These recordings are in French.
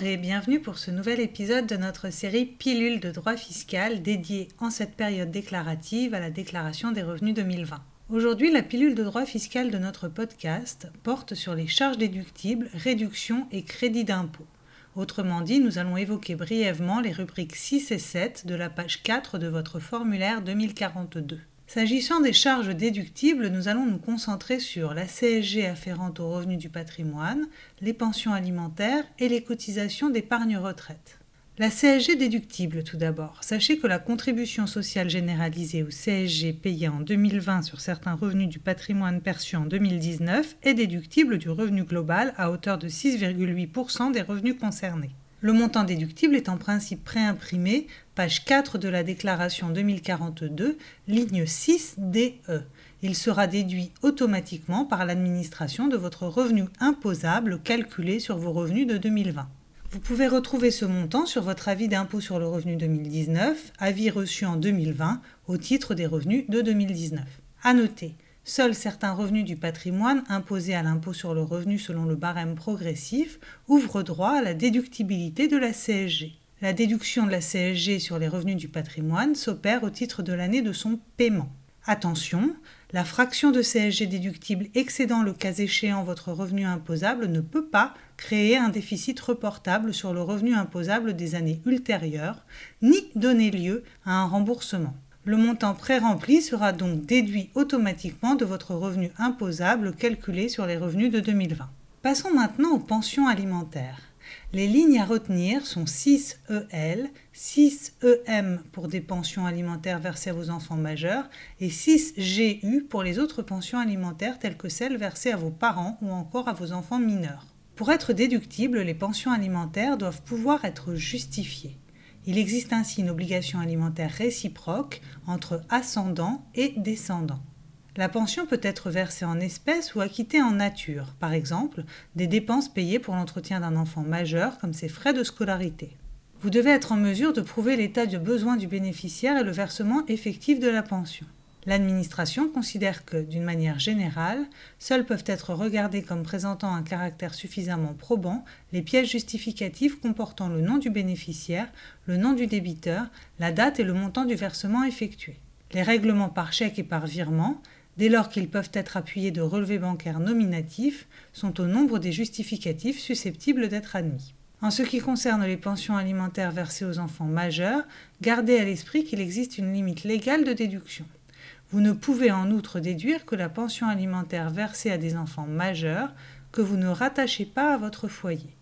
Et bienvenue pour ce nouvel épisode de notre série Pilule de droit fiscal dédiée en cette période déclarative à la déclaration des revenus 2020. Aujourd'hui, la pilule de droit fiscal de notre podcast porte sur les charges déductibles, réductions et crédits d'impôt. Autrement dit, nous allons évoquer brièvement les rubriques 6 et 7 de la page 4 de votre formulaire 2042. S'agissant des charges déductibles, nous allons nous concentrer sur la CSG afférente aux revenus du patrimoine, les pensions alimentaires et les cotisations d'épargne retraite. La CSG déductible tout d'abord. Sachez que la contribution sociale généralisée ou CSG payée en 2020 sur certains revenus du patrimoine perçus en 2019 est déductible du revenu global à hauteur de 6,8% des revenus concernés. Le montant déductible est en principe préimprimé, page 4 de la déclaration 2042, ligne 6 DE. Il sera déduit automatiquement par l'administration de votre revenu imposable calculé sur vos revenus de 2020. Vous pouvez retrouver ce montant sur votre avis d'impôt sur le revenu 2019, avis reçu en 2020 au titre des revenus de 2019. À noter, Seuls certains revenus du patrimoine imposés à l'impôt sur le revenu selon le barème progressif ouvrent droit à la déductibilité de la CSG. La déduction de la CSG sur les revenus du patrimoine s'opère au titre de l'année de son paiement. Attention, la fraction de CSG déductible excédant le cas échéant votre revenu imposable ne peut pas créer un déficit reportable sur le revenu imposable des années ultérieures, ni donner lieu à un remboursement. Le montant pré-rempli sera donc déduit automatiquement de votre revenu imposable calculé sur les revenus de 2020. Passons maintenant aux pensions alimentaires. Les lignes à retenir sont 6EL, 6EM pour des pensions alimentaires versées à vos enfants majeurs et 6GU pour les autres pensions alimentaires telles que celles versées à vos parents ou encore à vos enfants mineurs. Pour être déductibles, les pensions alimentaires doivent pouvoir être justifiées. Il existe ainsi une obligation alimentaire réciproque entre ascendants et descendants. La pension peut être versée en espèces ou acquittée en nature, par exemple des dépenses payées pour l'entretien d'un enfant majeur comme ses frais de scolarité. Vous devez être en mesure de prouver l'état de besoin du bénéficiaire et le versement effectif de la pension. L'administration considère que, d'une manière générale, seuls peuvent être regardés comme présentant un caractère suffisamment probant les pièces justificatives comportant le nom du bénéficiaire, le nom du débiteur, la date et le montant du versement effectué. Les règlements par chèque et par virement, dès lors qu'ils peuvent être appuyés de relevés bancaires nominatifs, sont au nombre des justificatifs susceptibles d'être admis. En ce qui concerne les pensions alimentaires versées aux enfants majeurs, gardez à l'esprit qu'il existe une limite légale de déduction. Vous ne pouvez en outre déduire que la pension alimentaire versée à des enfants majeurs que vous ne rattachez pas à votre foyer.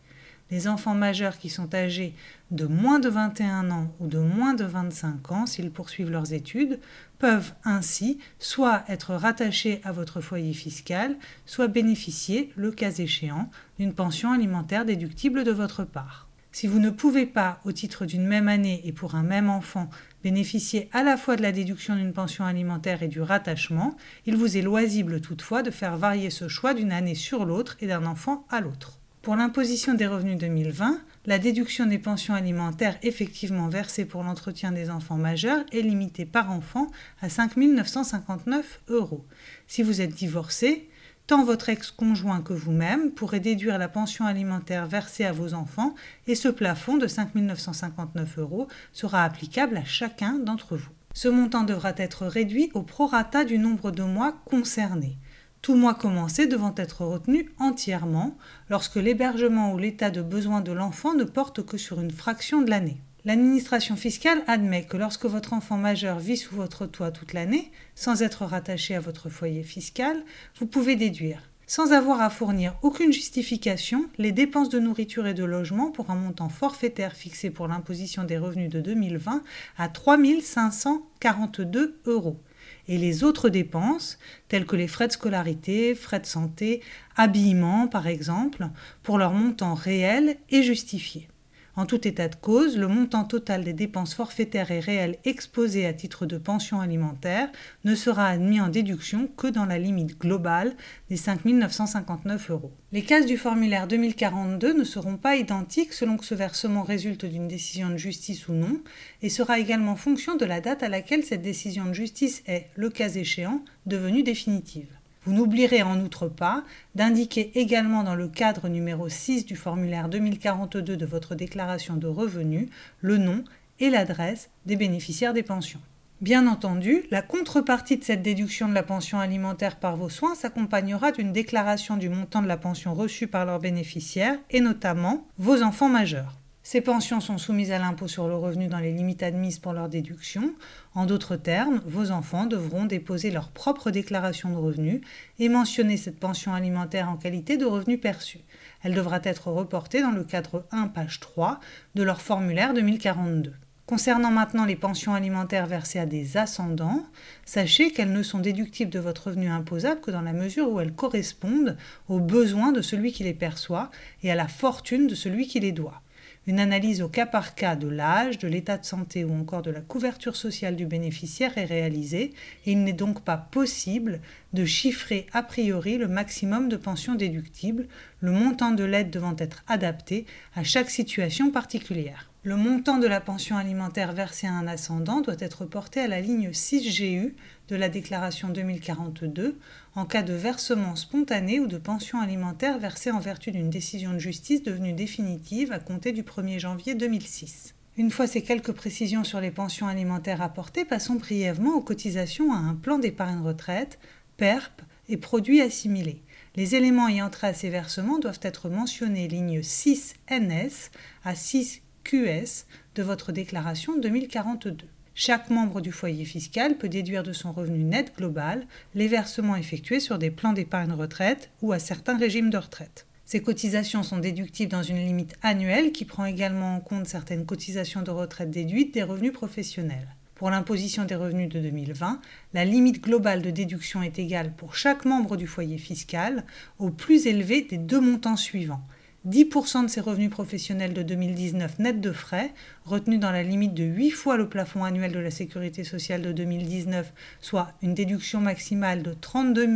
Les enfants majeurs qui sont âgés de moins de 21 ans ou de moins de 25 ans s'ils poursuivent leurs études peuvent ainsi soit être rattachés à votre foyer fiscal, soit bénéficier, le cas échéant, d'une pension alimentaire déductible de votre part. Si vous ne pouvez pas, au titre d'une même année et pour un même enfant, bénéficier à la fois de la déduction d'une pension alimentaire et du rattachement, il vous est loisible toutefois de faire varier ce choix d'une année sur l'autre et d'un enfant à l'autre. Pour l'imposition des revenus 2020, la déduction des pensions alimentaires effectivement versées pour l'entretien des enfants majeurs est limitée par enfant à 5 959 euros. Si vous êtes divorcé, tant votre ex-conjoint que vous-même pourrez déduire la pension alimentaire versée à vos enfants et ce plafond de 5 959 euros sera applicable à chacun d'entre vous. Ce montant devra être réduit au prorata du nombre de mois concernés. Tout mois commencé devant être retenu entièrement lorsque l'hébergement ou l'état de besoin de l'enfant ne porte que sur une fraction de l'année. L'administration fiscale admet que lorsque votre enfant majeur vit sous votre toit toute l'année, sans être rattaché à votre foyer fiscal, vous pouvez déduire, sans avoir à fournir aucune justification, les dépenses de nourriture et de logement pour un montant forfaitaire fixé pour l'imposition des revenus de 2020 à 3 542 euros et les autres dépenses, telles que les frais de scolarité, frais de santé, habillement par exemple, pour leur montant réel et justifié. En tout état de cause, le montant total des dépenses forfaitaires et réelles exposées à titre de pension alimentaire ne sera admis en déduction que dans la limite globale des 5 959 euros. Les cases du formulaire 2042 ne seront pas identiques selon que ce versement résulte d'une décision de justice ou non, et sera également fonction de la date à laquelle cette décision de justice est, le cas échéant, devenue définitive. Vous n'oublierez en outre pas d'indiquer également dans le cadre numéro 6 du formulaire 2042 de votre déclaration de revenus le nom et l'adresse des bénéficiaires des pensions. Bien entendu, la contrepartie de cette déduction de la pension alimentaire par vos soins s'accompagnera d'une déclaration du montant de la pension reçue par leurs bénéficiaires et notamment vos enfants majeurs. Ces pensions sont soumises à l'impôt sur le revenu dans les limites admises pour leur déduction. En d'autres termes, vos enfants devront déposer leur propre déclaration de revenus et mentionner cette pension alimentaire en qualité de revenu perçu. Elle devra être reportée dans le cadre 1, page 3 de leur formulaire 2042. Concernant maintenant les pensions alimentaires versées à des ascendants, sachez qu'elles ne sont déductibles de votre revenu imposable que dans la mesure où elles correspondent aux besoins de celui qui les perçoit et à la fortune de celui qui les doit. Une analyse au cas par cas de l'âge, de l'état de santé ou encore de la couverture sociale du bénéficiaire est réalisée et il n'est donc pas possible de chiffrer a priori le maximum de pensions déductibles, le montant de l'aide devant être adapté à chaque situation particulière. Le montant de la pension alimentaire versée à un ascendant doit être porté à la ligne 6GU de la déclaration 2042 en cas de versement spontané ou de pension alimentaire versée en vertu d'une décision de justice devenue définitive à compter du 1er janvier 2006. Une fois ces quelques précisions sur les pensions alimentaires apportées, passons brièvement aux cotisations à un plan d'épargne retraite, PERP et produits assimilés. Les éléments ayant trait à ces versements doivent être mentionnés ligne 6NS à 6 QS de votre déclaration 2042. Chaque membre du foyer fiscal peut déduire de son revenu net global les versements effectués sur des plans d'épargne retraite ou à certains régimes de retraite. Ces cotisations sont déductibles dans une limite annuelle qui prend également en compte certaines cotisations de retraite déduites des revenus professionnels. Pour l'imposition des revenus de 2020, la limite globale de déduction est égale pour chaque membre du foyer fiscal au plus élevé des deux montants suivants 10% de ses revenus professionnels de 2019 net de frais, retenus dans la limite de 8 fois le plafond annuel de la sécurité sociale de 2019, soit une déduction maximale de 32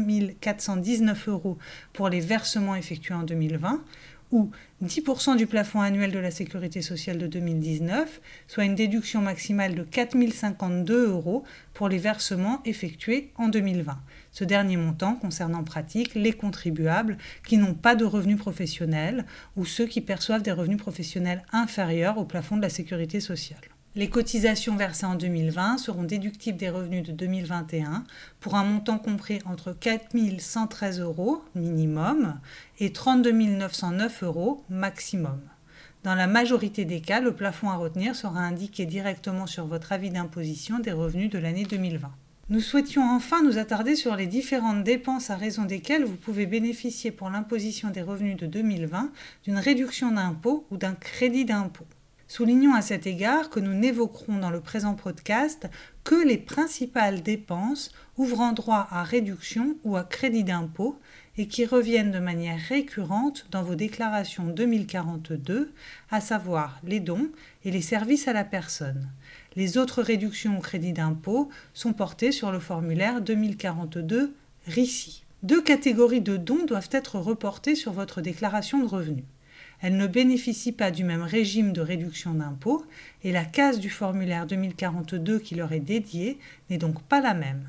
419 euros pour les versements effectués en 2020, ou 10% du plafond annuel de la sécurité sociale de 2019, soit une déduction maximale de 4 052 euros pour les versements effectués en 2020. Ce dernier montant concerne en pratique les contribuables qui n'ont pas de revenus professionnels ou ceux qui perçoivent des revenus professionnels inférieurs au plafond de la sécurité sociale. Les cotisations versées en 2020 seront déductibles des revenus de 2021 pour un montant compris entre 4 113 euros minimum et 32 909 euros maximum. Dans la majorité des cas, le plafond à retenir sera indiqué directement sur votre avis d'imposition des revenus de l'année 2020. Nous souhaitions enfin nous attarder sur les différentes dépenses à raison desquelles vous pouvez bénéficier pour l'imposition des revenus de 2020 d'une réduction d'impôt ou d'un crédit d'impôt. Soulignons à cet égard que nous n'évoquerons dans le présent podcast que les principales dépenses ouvrant droit à réduction ou à crédit d'impôt et qui reviennent de manière récurrente dans vos déclarations 2042, à savoir les dons et les services à la personne. Les autres réductions au crédit d'impôt sont portées sur le formulaire 2042 RICI. Deux catégories de dons doivent être reportées sur votre déclaration de revenus. Elles ne bénéficient pas du même régime de réduction d'impôt et la case du formulaire 2042 qui leur est dédiée n'est donc pas la même.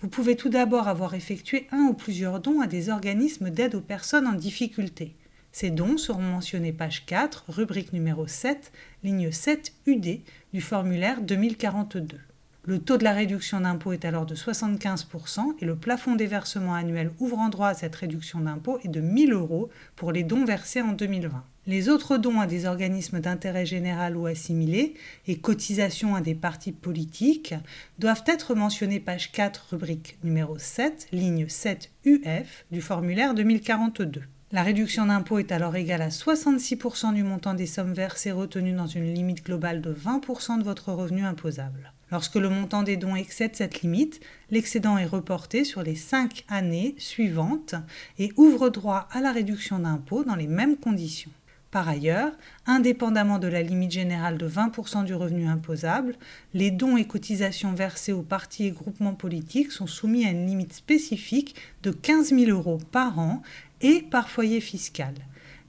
Vous pouvez tout d'abord avoir effectué un ou plusieurs dons à des organismes d'aide aux personnes en difficulté. Ces dons seront mentionnés page 4, rubrique numéro 7, ligne 7 UD du formulaire 2042. Le taux de la réduction d'impôt est alors de 75% et le plafond des versements annuels ouvrant droit à cette réduction d'impôt est de 1000 euros pour les dons versés en 2020. Les autres dons à des organismes d'intérêt général ou assimilés et cotisations à des partis politiques doivent être mentionnés page 4 rubrique numéro 7 ligne 7 UF du formulaire 2042. La réduction d'impôt est alors égale à 66% du montant des sommes versées retenues dans une limite globale de 20% de votre revenu imposable. Lorsque le montant des dons excède cette limite, l'excédent est reporté sur les 5 années suivantes et ouvre droit à la réduction d'impôt dans les mêmes conditions. Par ailleurs, indépendamment de la limite générale de 20% du revenu imposable, les dons et cotisations versés aux partis et groupements politiques sont soumis à une limite spécifique de 15 000 euros par an et par foyer fiscal.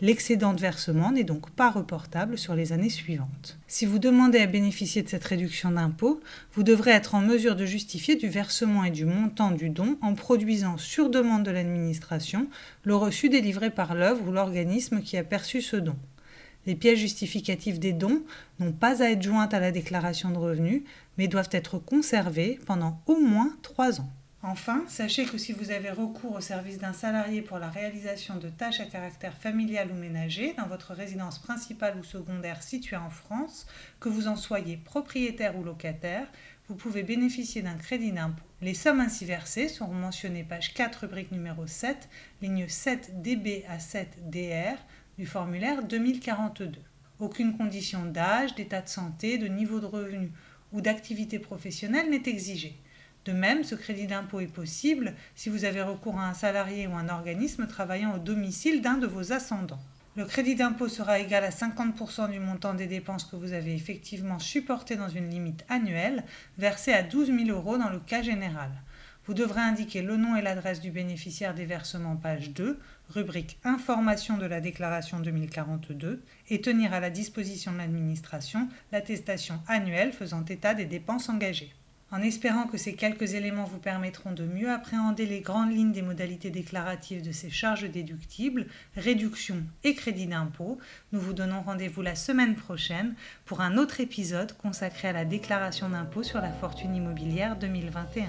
L'excédent de versement n'est donc pas reportable sur les années suivantes. Si vous demandez à bénéficier de cette réduction d'impôt, vous devrez être en mesure de justifier du versement et du montant du don en produisant sur demande de l'administration le reçu délivré par l'œuvre ou l'organisme qui a perçu ce don. Les pièces justificatives des dons n'ont pas à être jointes à la déclaration de revenus, mais doivent être conservées pendant au moins trois ans. Enfin, sachez que si vous avez recours au service d'un salarié pour la réalisation de tâches à caractère familial ou ménager dans votre résidence principale ou secondaire située en France, que vous en soyez propriétaire ou locataire, vous pouvez bénéficier d'un crédit d'impôt. Les sommes ainsi versées seront mentionnées page 4 rubrique numéro 7, ligne 7 DB à 7 DR du formulaire 2042. Aucune condition d'âge, d'état de santé, de niveau de revenu ou d'activité professionnelle n'est exigée. De même, ce crédit d'impôt est possible si vous avez recours à un salarié ou un organisme travaillant au domicile d'un de vos ascendants. Le crédit d'impôt sera égal à 50% du montant des dépenses que vous avez effectivement supportées dans une limite annuelle, versée à 12 000 euros dans le cas général. Vous devrez indiquer le nom et l'adresse du bénéficiaire des versements page 2, rubrique Information de la déclaration 2042, et tenir à la disposition de l'administration l'attestation annuelle faisant état des dépenses engagées. En espérant que ces quelques éléments vous permettront de mieux appréhender les grandes lignes des modalités déclaratives de ces charges déductibles, réductions et crédits d'impôt, nous vous donnons rendez-vous la semaine prochaine pour un autre épisode consacré à la déclaration d'impôt sur la fortune immobilière 2021.